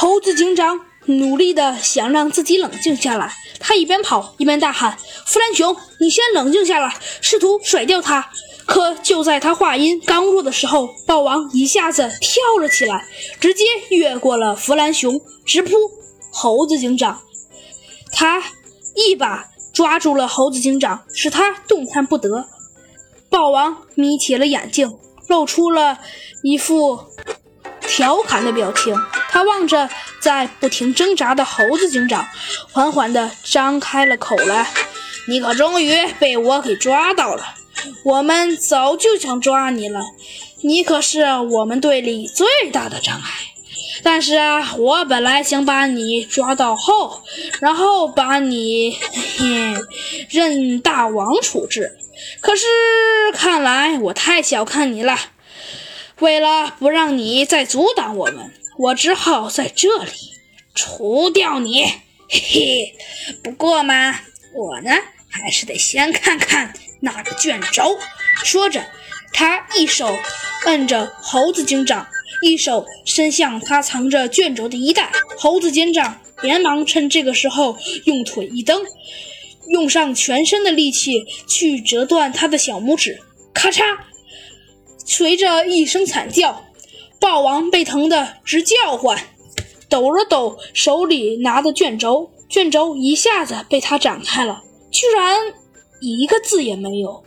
猴子警长努力的想让自己冷静下来，他一边跑一边大喊：“弗兰熊，你先冷静下来！”试图甩掉他。可就在他话音刚落的时候，豹王一下子跳了起来，直接越过了弗兰熊，直扑猴子警长。他一把抓住了猴子警长，使他动弹不得。豹王眯起了眼睛，露出了一副调侃的表情。他望着在不停挣扎的猴子警长，缓缓地张开了口来：“你可终于被我给抓到了！我们早就想抓你了，你可是我们队里最大的障碍。但是啊，我本来想把你抓到后，然后把你嘿任大王处置。”可是，看来我太小看你了。为了不让你再阻挡我们，我只好在这里除掉你。嘿嘿，不过嘛，我呢还是得先看看那个卷轴。说着，他一手摁着猴子警长，一手伸向他藏着卷轴的衣袋。猴子警长连忙趁这个时候用腿一蹬。用上全身的力气去折断他的小拇指，咔嚓！随着一声惨叫，豹王被疼得直叫唤，抖了抖手里拿的卷轴，卷轴一下子被他展开了，居然一个字也没有。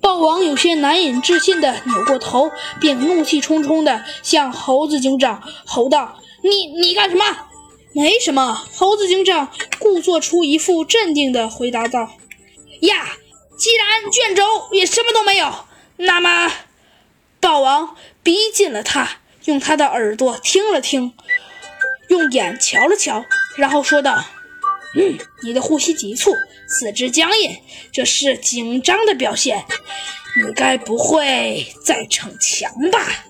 豹王有些难以置信地扭过头，并怒气冲冲地向猴子警长吼道：“你你干什么？”没什么，猴子警长故作出一副镇定的回答道：“呀，既然卷轴也什么都没有，那么……”豹王逼近了他，用他的耳朵听了听，用眼瞧了瞧，然后说道：“嗯，你的呼吸急促，四肢僵硬，这是紧张的表现。你该不会在逞强吧？”